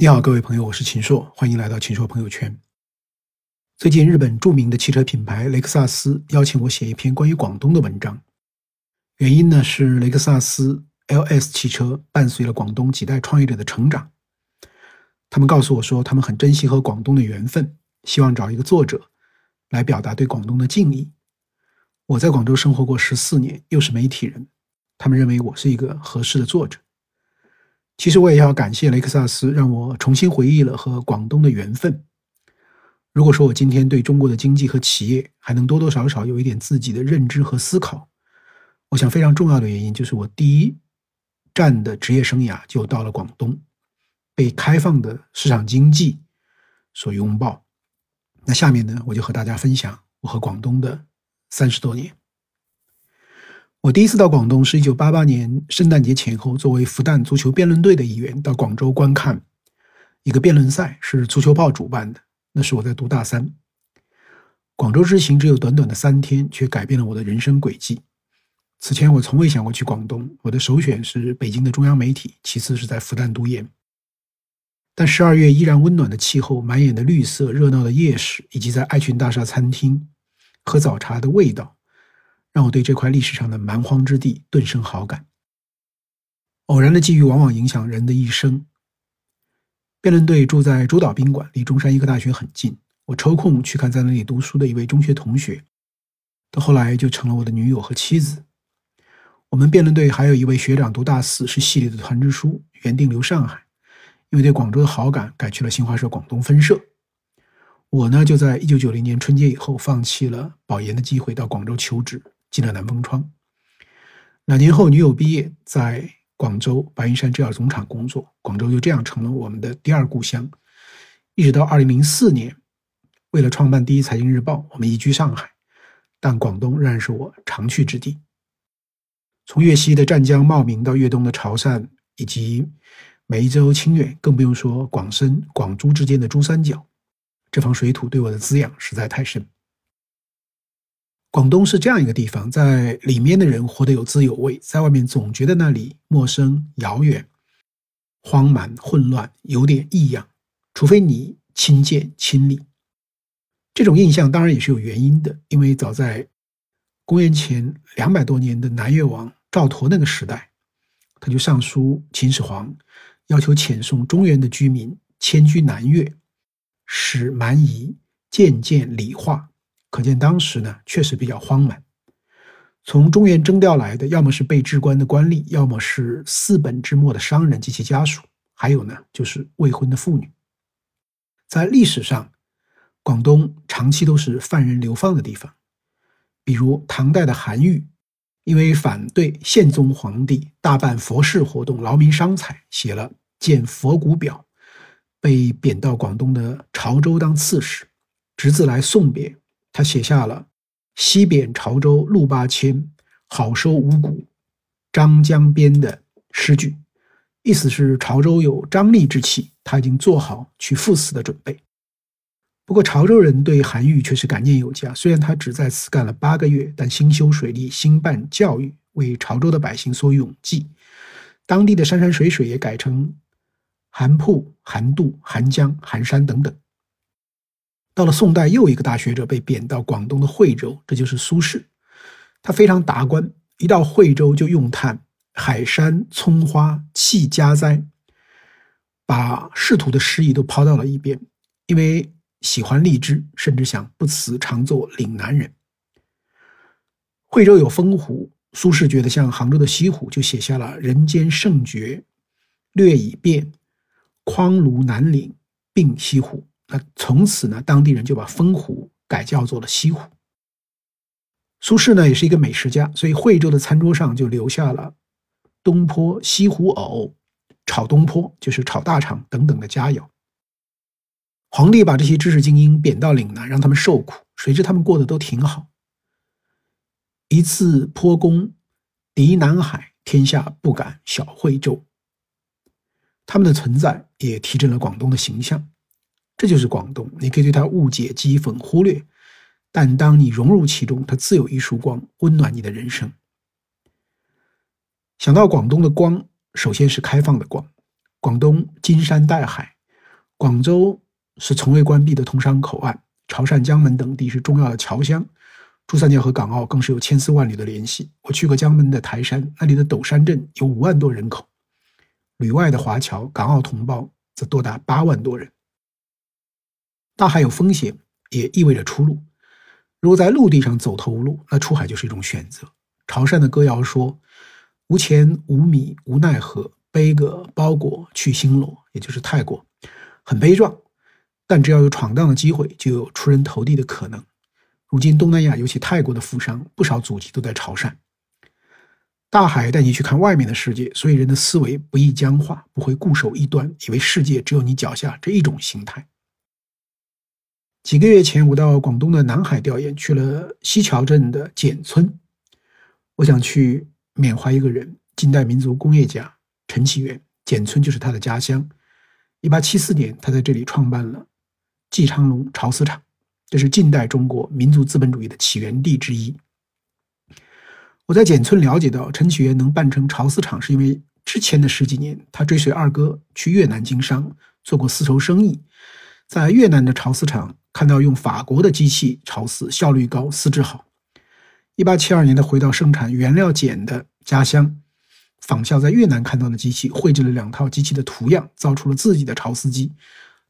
你好，各位朋友，我是秦朔，欢迎来到秦朔朋友圈。最近，日本著名的汽车品牌雷克萨斯邀请我写一篇关于广东的文章，原因呢是雷克萨斯 LS 汽车伴随了广东几代创业者的成长。他们告诉我说，他们很珍惜和广东的缘分，希望找一个作者来表达对广东的敬意。我在广州生活过十四年，又是媒体人，他们认为我是一个合适的作者。其实我也要感谢雷克萨斯，让我重新回忆了和广东的缘分。如果说我今天对中国的经济和企业还能多多少少有一点自己的认知和思考，我想非常重要的原因就是我第一站的职业生涯就到了广东，被开放的市场经济所拥抱。那下面呢，我就和大家分享我和广东的三十多年。我第一次到广东是一九八八年圣诞节前后，作为复旦足球辩论队的一员到广州观看一个辩论赛，是足球报主办的。那是我在读大三。广州之行只有短短的三天，却改变了我的人生轨迹。此前我从未想过去广东，我的首选是北京的中央媒体，其次是在复旦读研。但十二月依然温暖的气候、满眼的绿色、热闹的夜市，以及在爱群大厦餐厅喝早茶的味道。让我对这块历史上的蛮荒之地顿生好感。偶然的际遇往往影响人的一生。辩论队住在珠岛宾馆，离中山医科大学很近。我抽空去看在那里读书的一位中学同学，到后来就成了我的女友和妻子。我们辩论队还有一位学长读大四，是系里的团支书，原定留上海，因为对广州的好感，改去了新华社广东分社。我呢，就在一九九零年春节以后，放弃了保研的机会，到广州求职。进了南风窗。两年后，女友毕业，在广州白云山制药总厂工作，广州就这样成了我们的第二故乡。一直到二零零四年，为了创办第一财经日报，我们移居上海，但广东仍然是我常去之地。从粤西的湛江、茂名到粤东的潮汕以及梅州、清远，更不用说广深、广珠之间的珠三角，这方水土对我的滋养实在太深。广东是这样一个地方，在里面的人活得有滋有味，在外面总觉得那里陌生、遥远、荒蛮、混乱，有点异样。除非你亲见亲历，这种印象当然也是有原因的。因为早在公元前两百多年的南越王赵佗那个时代，他就上书秦始皇，要求遣送中原的居民迁居南越，使蛮夷渐渐理化。可见当时呢，确实比较荒蛮。从中原征调来的，要么是被置官的官吏，要么是四本之末的商人及其家属，还有呢，就是未婚的妇女。在历史上，广东长期都是犯人流放的地方。比如唐代的韩愈，因为反对宪宗皇帝大办佛事活动，劳民伤财，写了《建佛骨表》，被贬到广东的潮州当刺史，侄子来送别。他写下了“西贬潮州路八千，好收五谷张江边”的诗句，意思是潮州有张力之气，他已经做好去赴死的准备。不过，潮州人对韩愈却是感念有加，虽然他只在此干了八个月，但兴修水利、兴办教育，为潮州的百姓所永记。当地的山山水水也改成韩铺、韩渡、韩江、韩山等等。到了宋代，又一个大学者被贬到广东的惠州，这就是苏轼。他非常达观，一到惠州就咏叹海山葱花气家哉，把仕途的诗意都抛到了一边，因为喜欢荔枝，甚至想不辞常做岭南人。惠州有风湖，苏轼觉得像杭州的西湖，就写下了“人间胜绝略已变，匡庐南岭并西湖”。那从此呢，当地人就把风湖改叫做了西湖。苏轼呢也是一个美食家，所以惠州的餐桌上就留下了东坡西湖藕、炒东坡就是炒大肠等等的佳肴。皇帝把这些知识精英贬到岭南，让他们受苦，谁知他们过得都挺好。一次坡攻敌南海，天下不敢小惠州。他们的存在也提振了广东的形象。这就是广东，你可以对它误解、讥讽、忽略，但当你融入其中，它自有一束光，温暖你的人生。想到广东的光，首先是开放的光。广东金山带海，广州是从未关闭的通商口岸，潮汕、江门等地是重要的侨乡，珠三角和港澳更是有千丝万缕的联系。我去过江门的台山，那里的斗山镇有五万多人口，旅外的华侨、港澳同胞则多达八万多人。大海有风险，也意味着出路。如果在陆地上走投无路，那出海就是一种选择。潮汕的歌谣说：“无钱无米无奈何，背个包裹去新罗，也就是泰国。”很悲壮，但只要有闯荡的机会，就有出人头地的可能。如今东南亚，尤其泰国的富商，不少祖籍都在潮汕。大海带你去看外面的世界，所以人的思维不易僵化，不会固守一端，以为世界只有你脚下这一种形态。几个月前，我到广东的南海调研，去了西樵镇的简村。我想去缅怀一个人，近代民族工业家陈启元。简村就是他的家乡。一八七四年，他在这里创办了季昌隆潮丝厂，这是近代中国民族资本主义的起源地之一。我在简村了解到，陈启元能办成潮丝厂，是因为之前的十几年，他追随二哥去越南经商，做过丝绸生意，在越南的潮丝厂。看到用法国的机器潮丝，效率高，丝质好。一八七二年，他回到生产原料碱的家乡，仿效在越南看到的机器，绘制了两套机器的图样，造出了自己的潮丝机。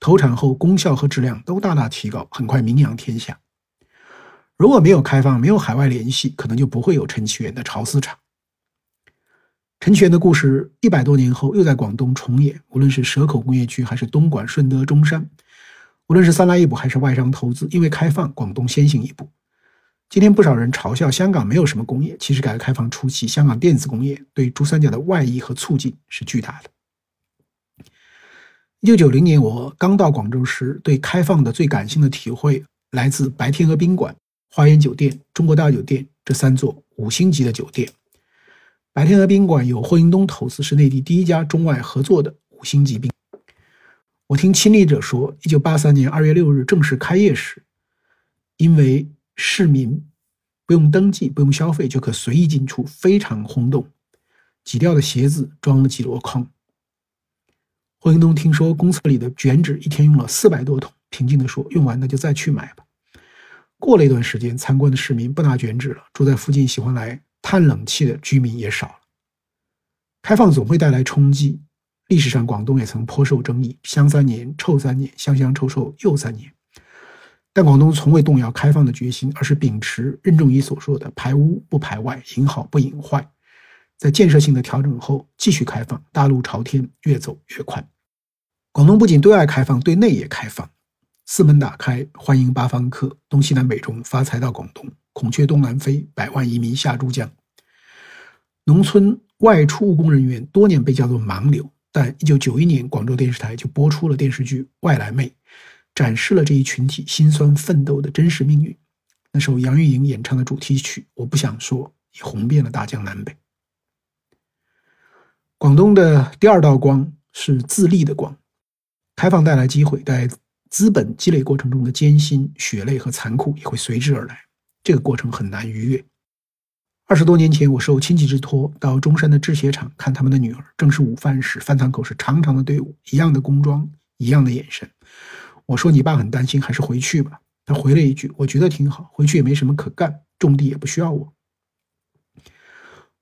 投产后，功效和质量都大大提高，很快名扬天下。如果没有开放，没有海外联系，可能就不会有陈启元的潮丝厂。陈启元的故事一百多年后又在广东重演，无论是蛇口工业区，还是东莞、顺德、中山。无论是三来一补还是外商投资，因为开放，广东先行一步。今天不少人嘲笑香港没有什么工业，其实改革开放初期，香港电子工业对珠三角的外溢和促进是巨大的。一九九零年我刚到广州时，对开放的最感性的体会来自白天鹅宾馆、花园酒店、中国大酒店这三座五星级的酒店。白天鹅宾馆由霍英东投资，是内地第一家中外合作的五星级宾。我听亲历者说，一九八三年二月六日正式开业时，因为市民不用登记、不用消费就可随意进出，非常轰动。挤掉的鞋子装了几箩筐。霍英东听说公厕里的卷纸一天用了四百多桶，平静地说：“用完那就再去买吧。”过了一段时间，参观的市民不拿卷纸了，住在附近喜欢来叹冷气的居民也少了。开放总会带来冲击。历史上，广东也曾颇受争议，香三年、臭三年，香香臭臭又三年。但广东从未动摇开放的决心，而是秉持任仲夷所说的“排污不排外，引好不引坏”。在建设性的调整后，继续开放，大路朝天，越走越宽。广东不仅对外开放，对内也开放，四门打开，欢迎八方客，东西南北中发财到广东，孔雀东南飞，百万移民下珠江。农村外出务工人员多年被叫做盲流。但一九九一年，广州电视台就播出了电视剧《外来妹》，展示了这一群体辛酸奋斗的真实命运。那首杨钰莹演唱的主题曲《我不想说》也红遍了大江南北。广东的第二道光是自立的光，开放带来机会，在资本积累过程中的艰辛、血泪和残酷也会随之而来，这个过程很难逾越。二十多年前，我受亲戚之托到中山的制鞋厂看他们的女儿。正是午饭时，饭堂口是长长的队伍，一样的工装，一样的眼神。我说：“你爸很担心，还是回去吧。”他回了一句：“我觉得挺好，回去也没什么可干，种地也不需要我。”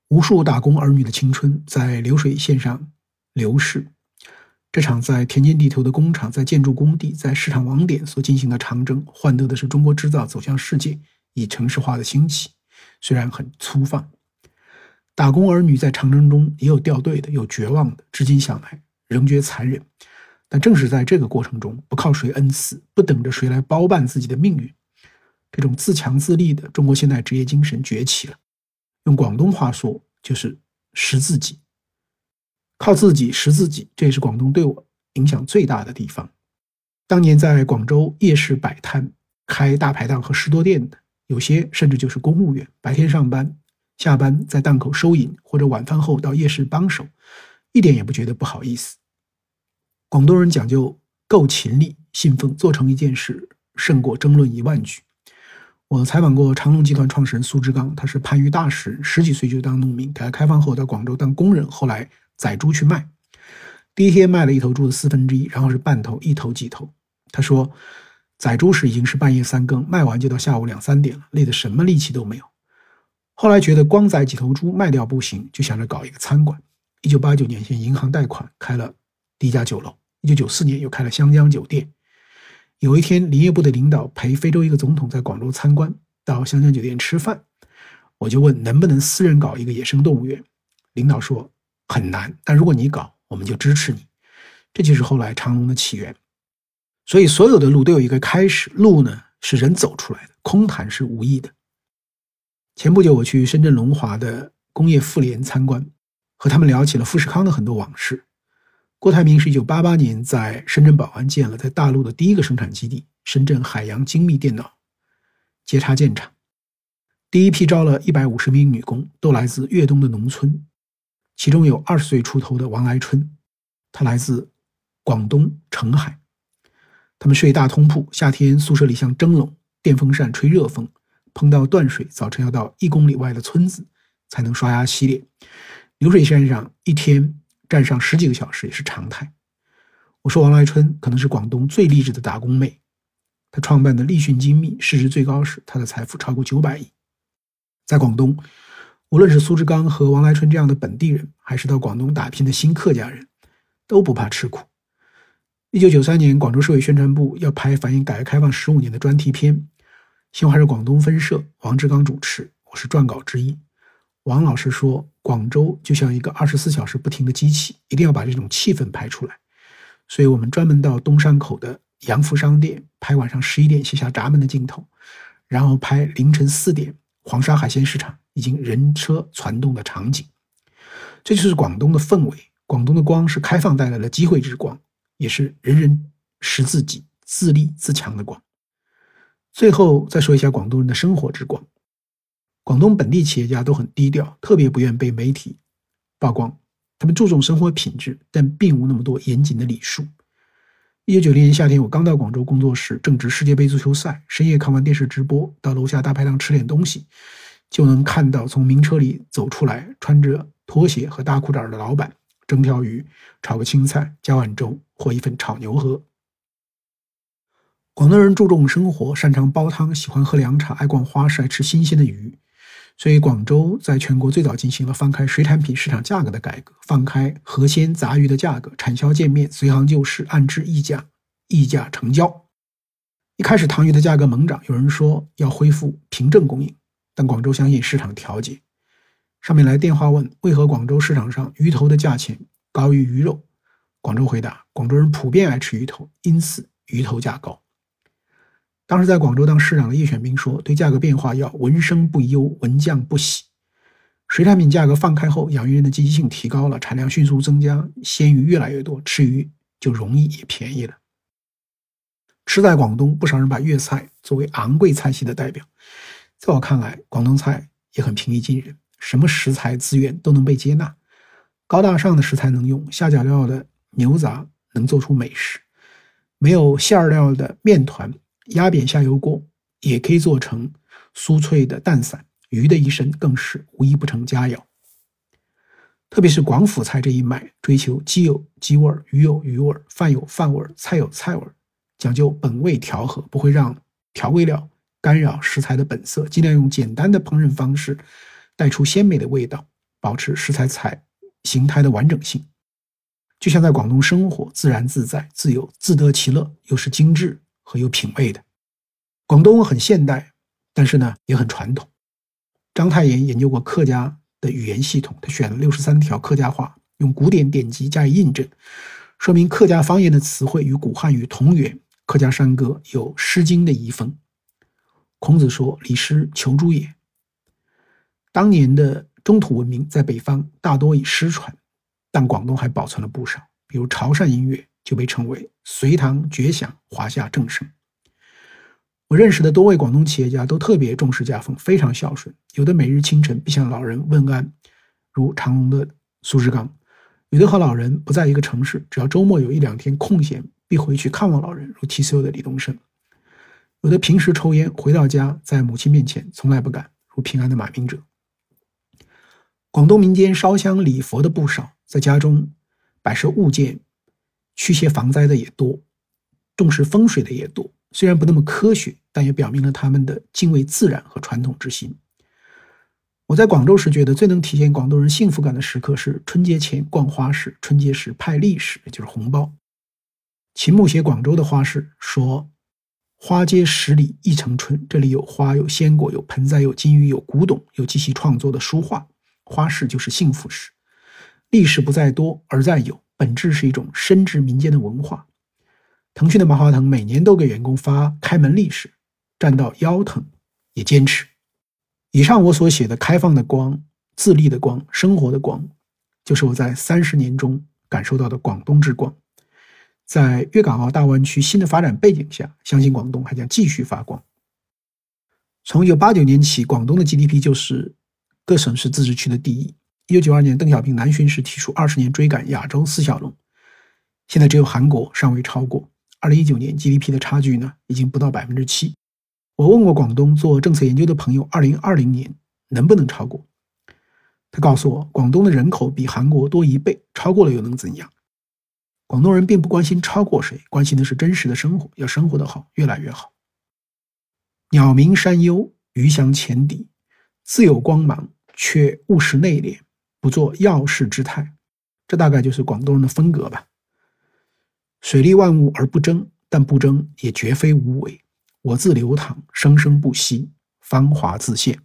无数打工儿女的青春在流水线上流逝。这场在田间地头的工厂，在建筑工地，在市场网点所进行的长征，换得的是中国制造走向世界，以城市化的兴起。虽然很粗放，打工儿女在长征中也有掉队的，有绝望的。至今想来，仍觉残忍。但正是在这个过程中，不靠谁恩赐，不等着谁来包办自己的命运，这种自强自立的中国现代职业精神崛起了。用广东话说，就是“识自己”，靠自己识自己。这也是广东对我影响最大的地方。当年在广州夜市摆摊，开大排档和士多店的。有些甚至就是公务员，白天上班，下班在档口收银，或者晚饭后到夜市帮手，一点也不觉得不好意思。广东人讲究够勤力，信奉做成一件事胜过争论一万句。我采访过长隆集团创始人苏志刚，他是番禺大使，十几岁就当农民，改革开放后到广州当工人，后来宰猪去卖。第一天卖了一头猪的四分之一，然后是半头，一头几头。他说，宰猪时已经是半夜三更，卖完就到下午两三点了，累得什么力气都没有。后来觉得光宰几头猪卖掉不行，就想着搞一个餐馆。一九八九年向银行贷款开了第一家酒楼。一九九四年又开了香江酒店。有一天，林业部的领导陪非洲一个总统在广州参观，到香江酒店吃饭，我就问能不能私人搞一个野生动物园。领导说很难，但如果你搞，我们就支持你。这就是后来长隆的起源。所以，所有的路都有一个开始，路呢是人走出来的，空谈是无意的。前不久，我去深圳龙华的工业妇联参观，和他们聊起了富士康的很多往事。郭台铭是一九八八年在深圳宝安建了在大陆的第一个生产基地——深圳海洋精密电脑接插件厂，第一批招了一百五十名女工，都来自粤东的农村，其中有二十岁出头的王来春，她来自广东澄海。他们睡大通铺，夏天宿舍里像蒸笼，电风扇吹热风，碰到断水，早晨要到一公里外的村子才能刷牙洗脸。流水线上一天站上十几个小时也是常态。我说王来春可能是广东最励志的打工妹，她创办的立讯精密市值最高时，她的财富超过九百亿。在广东，无论是苏志刚和王来春这样的本地人，还是到广东打拼的新客家人，都不怕吃苦。一九九三年，广州市委宣传部要拍反映改革开放十五年的专题片，新华社广东分社王志刚主持，我是撰稿之一。王老师说，广州就像一个二十四小时不停的机器，一定要把这种气氛拍出来。所以我们专门到东山口的洋服商店拍晚上十一点卸下闸门的镜头，然后拍凌晨四点黄沙海鲜市场已经人车攒动的场景。这就是广东的氛围。广东的光是开放带来的机会之光。也是人人识自己、自立自强的光。最后再说一下广东人的生活之光。广东本地企业家都很低调，特别不愿被媒体曝光。他们注重生活品质，但并无那么多严谨的礼数。一九九零年夏天，我刚到广州工作时，正值世界杯足球赛，深夜看完电视直播，到楼下大排档吃点东西，就能看到从名车里走出来，穿着拖鞋和大裤衩的老板。蒸条鱼，炒个青菜，加碗粥或一份炒牛河。广东人注重生活，擅长煲汤，喜欢喝凉茶，爱逛花市，爱吃新鲜的鱼。所以，广州在全国最早进行了放开水产品市场价格的改革，放开河鲜杂鱼的价格，产销见面，随行就市，按质议价，议价成交。一开始，塘鱼的价格猛涨，有人说要恢复凭证供应，但广州相信市场调节。上面来电话问为何广州市场上鱼头的价钱高于鱼肉？广州回答：广州人普遍爱吃鱼头，因此鱼头价高。当时在广州当市长的叶选兵说：“对价格变化要闻声不忧，闻降不喜。”水产品价格放开后，养鱼人的积极性提高了，产量迅速增加，鲜鱼越来越多，吃鱼就容易也便宜了。吃在广东，不少人把粤菜作为昂贵菜系的代表。在我看来，广东菜也很平易近人。什么食材资源都能被接纳，高大上的食材能用，下脚料的牛杂能做出美食，没有馅料的面团压扁下油锅也可以做成酥脆的蛋散，鱼的一生更是无一不成佳肴。特别是广府菜这一脉，追求鸡有鸡味儿，鱼有鱼味儿，饭有饭味儿，菜有菜味儿，讲究本味调和，不会让调味料干扰食材的本色，尽量用简单的烹饪方式。带出鲜美的味道，保持食材彩形态的完整性，就像在广东生活，自然自在、自由、自得其乐，又是精致和有品味的。广东很现代，但是呢也很传统。章太炎研究过客家的语言系统，他选了六十三条客家话，用古典典籍加以印证，说明客家方言的词汇与古汉语同源。客家山歌有《诗经》的遗风。孔子说：“礼诗求诸也。”当年的中土文明在北方大多以诗传，但广东还保存了不少。比如潮汕音乐就被称为“隋唐绝响，华夏正盛”。我认识的多位广东企业家都特别重视家风，非常孝顺。有的每日清晨必向老人问安，如长隆的苏志刚；有的和老人不在一个城市，只要周末有一两天空闲，必回去看望老人，如 TCL 的李东生；有的平时抽烟，回到家在母亲面前从来不敢，如平安的马明哲。广东民间烧香礼佛的不少，在家中摆设物件驱邪防灾的也多，重视风水的也多。虽然不那么科学，但也表明了他们的敬畏自然和传统之心。我在广州时觉得最能体现广东人幸福感的时刻是春节前逛花市，春节时派利是，也就是红包。秦牧写广州的花市说：“花街十里一城春，这里有花，有鲜果，有盆栽，有金鱼，有古董，有极其创作的书画。花市就是幸福市，历史不在多而在有，本质是一种深植民间的文化。”腾讯的马化腾每年都给员工发开门利是，站到腰疼也坚持。以上我所写的开放的光、自立的光、生活的光，就是我在三十年中感受到的广东之光。在粤港澳大湾区新的发展背景下，相信广东还将继续发光。从一九八九年起，广东的 GDP 就是各省市自治区的第一。一九九二年，邓小平南巡时提出二十年追赶亚洲四小龙，现在只有韩国尚未超过。二零一九年 GDP 的差距呢，已经不到百分之七。我问过广东做政策研究的朋友，二零二零年能不能超过？他告诉我，广东的人口比韩国多一倍，超过了又能怎样？广东人并不关心超过谁，关心的是真实的生活，要生活的好，越来越好。鸟鸣山幽，鱼翔浅底，自有光芒，却务实内敛，不做要事之态。这大概就是广东人的风格吧。水利万物而不争，但不争也绝非无为。我自流淌，生生不息，芳华自现。